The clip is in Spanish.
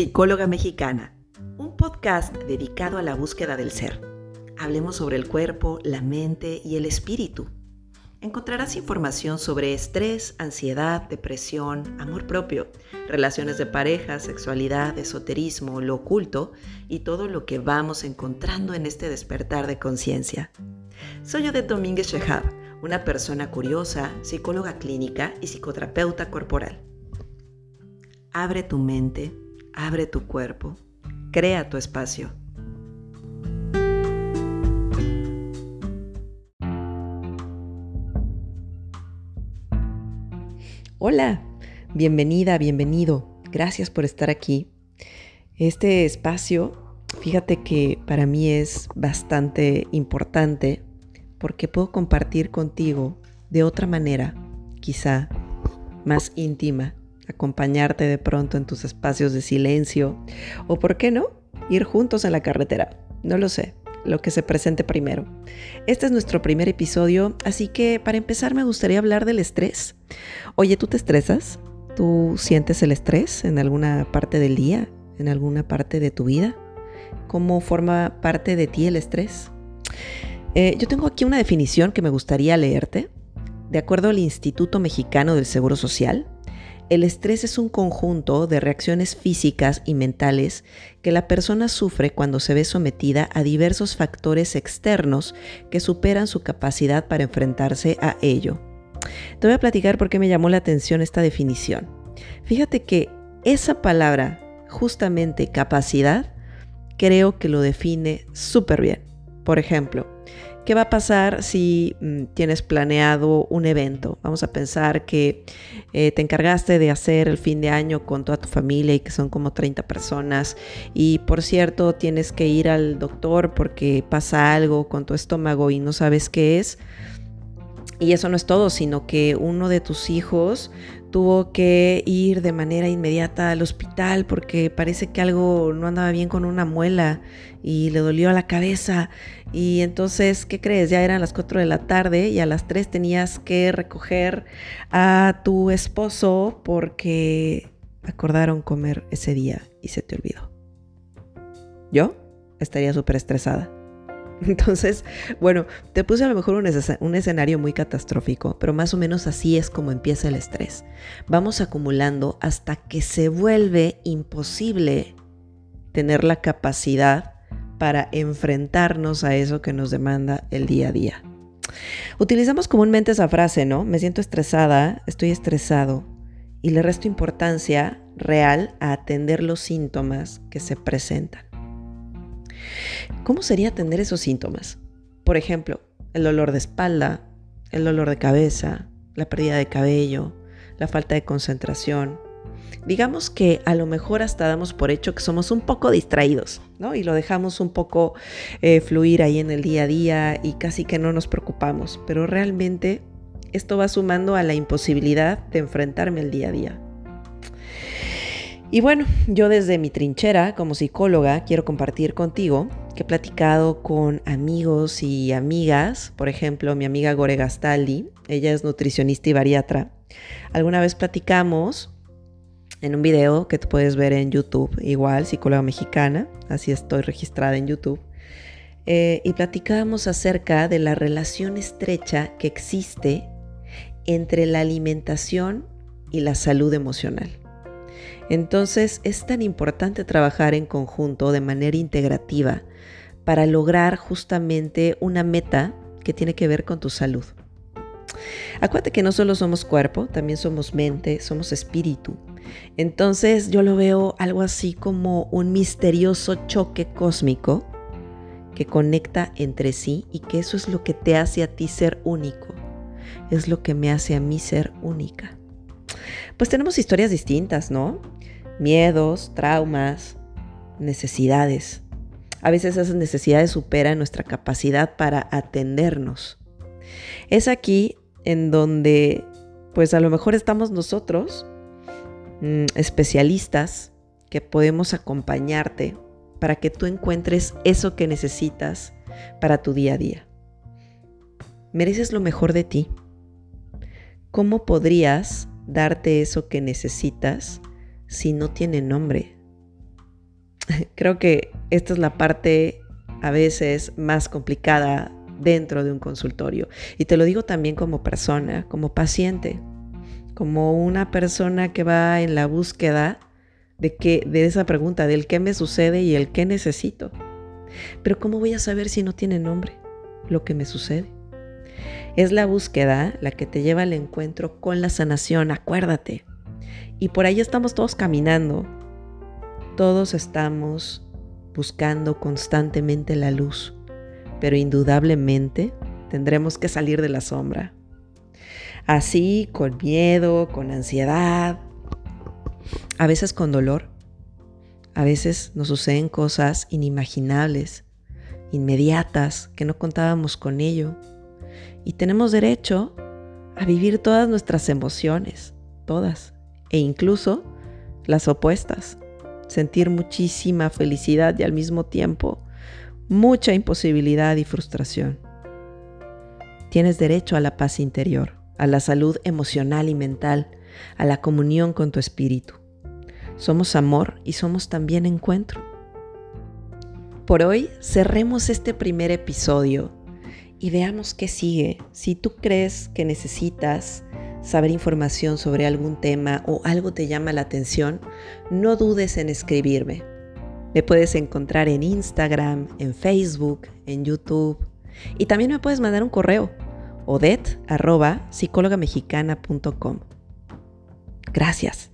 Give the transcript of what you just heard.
Psicóloga Mexicana, un podcast dedicado a la búsqueda del ser. Hablemos sobre el cuerpo, la mente y el espíritu. Encontrarás información sobre estrés, ansiedad, depresión, amor propio, relaciones de pareja, sexualidad, esoterismo, lo oculto y todo lo que vamos encontrando en este despertar de conciencia. Soy Odette Domínguez Shehab, una persona curiosa, psicóloga clínica y psicoterapeuta corporal. Abre tu mente, abre tu cuerpo, crea tu espacio. Hola, bienvenida, bienvenido. Gracias por estar aquí. Este espacio, fíjate que para mí es bastante importante porque puedo compartir contigo de otra manera, quizá más íntima, acompañarte de pronto en tus espacios de silencio o, ¿por qué no?, ir juntos en la carretera. No lo sé, lo que se presente primero. Este es nuestro primer episodio, así que para empezar me gustaría hablar del estrés. Oye, ¿tú te estresas? ¿Tú sientes el estrés en alguna parte del día? ¿En alguna parte de tu vida? ¿Cómo forma parte de ti el estrés? Eh, yo tengo aquí una definición que me gustaría leerte. De acuerdo al Instituto Mexicano del Seguro Social, el estrés es un conjunto de reacciones físicas y mentales que la persona sufre cuando se ve sometida a diversos factores externos que superan su capacidad para enfrentarse a ello. Te voy a platicar por qué me llamó la atención esta definición. Fíjate que esa palabra, justamente capacidad, creo que lo define súper bien. Por ejemplo, ¿Qué va a pasar si mm, tienes planeado un evento? Vamos a pensar que eh, te encargaste de hacer el fin de año con toda tu familia y que son como 30 personas y por cierto tienes que ir al doctor porque pasa algo con tu estómago y no sabes qué es. Y eso no es todo, sino que uno de tus hijos tuvo que ir de manera inmediata al hospital porque parece que algo no andaba bien con una muela y le dolió la cabeza. Y entonces, ¿qué crees? Ya eran las 4 de la tarde y a las 3 tenías que recoger a tu esposo porque acordaron comer ese día y se te olvidó. Yo estaría súper estresada. Entonces, bueno, te puse a lo mejor un, escenario muy catastrófico, pero más o menos así es como empieza el estrés. Vamos acumulando hasta que se vuelve imposible tener la capacidad para enfrentarnos a eso que nos demanda el día a día. Utilizamos comúnmente esa frase, ¿no? Me siento estresada, estoy estresado, y le resto importancia real a atender los síntomas que se presentan. ¿Cómo sería atender esos síntomas? Por ejemplo, el dolor de espalda, el dolor de cabeza, la pérdida de cabello, la falta de concentración. Digamos que a lo mejor hasta damos por hecho que somos un poco distraídos, ¿no? Y lo dejamos un poco eh, fluir ahí en el día a día y casi que no nos preocupamos, pero realmente esto va sumando a la imposibilidad de enfrentarme al día a día. Y bueno, yo desde mi trinchera como psicóloga quiero compartir contigo que he platicado con amigos y amigas, por ejemplo, mi amiga Gore Gastaldi, ella es nutricionista y bariatra. Alguna vez platicamos en un video que tú puedes ver en YouTube, igual, psicóloga mexicana, así estoy registrada en YouTube, eh, y platicábamos acerca de la relación estrecha que existe entre la alimentación y la salud emocional. Entonces es tan importante trabajar en conjunto de manera integrativa para lograr justamente una meta que tiene que ver con tu salud. Acuérdate que no solo somos cuerpo, también somos mente, somos espíritu. Entonces yo lo veo algo así como un misterioso choque cósmico que conecta entre sí y que eso es lo que te hace a ti ser único. Es lo que me hace a mí ser única. Pues tenemos historias distintas, ¿no? Miedos, traumas, necesidades. A veces esas necesidades superan nuestra capacidad para atendernos. Es aquí en donde, pues a lo mejor estamos nosotros, mm, especialistas, que podemos acompañarte para que tú encuentres eso que necesitas para tu día a día. Mereces lo mejor de ti. ¿Cómo podrías darte eso que necesitas si no tiene nombre? creo que esta es la parte a veces más complicada dentro de un consultorio. Y te lo digo también como persona, como paciente, como una persona que va en la búsqueda de, que, de esa pregunta, del qué me sucede y el qué necesito. Pero ¿cómo voy a saber si no tiene nombre lo que me sucede? Es la búsqueda la que te lleva al encuentro con la sanación, acuérdate. Y por ahí estamos todos caminando. Todos estamos buscando constantemente la luz, pero indudablemente tendremos que salir de la sombra. Así, con miedo, con ansiedad, a veces con dolor. A veces nos suceden cosas inimaginables, inmediatas, que no contábamos con ello. Y tenemos derecho a vivir todas nuestras emociones, todas, e incluso las opuestas. Sentir muchísima felicidad y al mismo tiempo mucha imposibilidad y frustración. Tienes derecho a la paz interior, a la salud emocional y mental, a la comunión con tu espíritu. Somos amor y somos también encuentro. Por hoy cerremos este primer episodio y veamos qué sigue. Si tú crees que necesitas saber información sobre algún tema o algo te llama la atención, no dudes en escribirme. Me puedes encontrar en Instagram, en Facebook, en YouTube y también me puedes mandar un correo odet.psicólogamexicana.com. Gracias.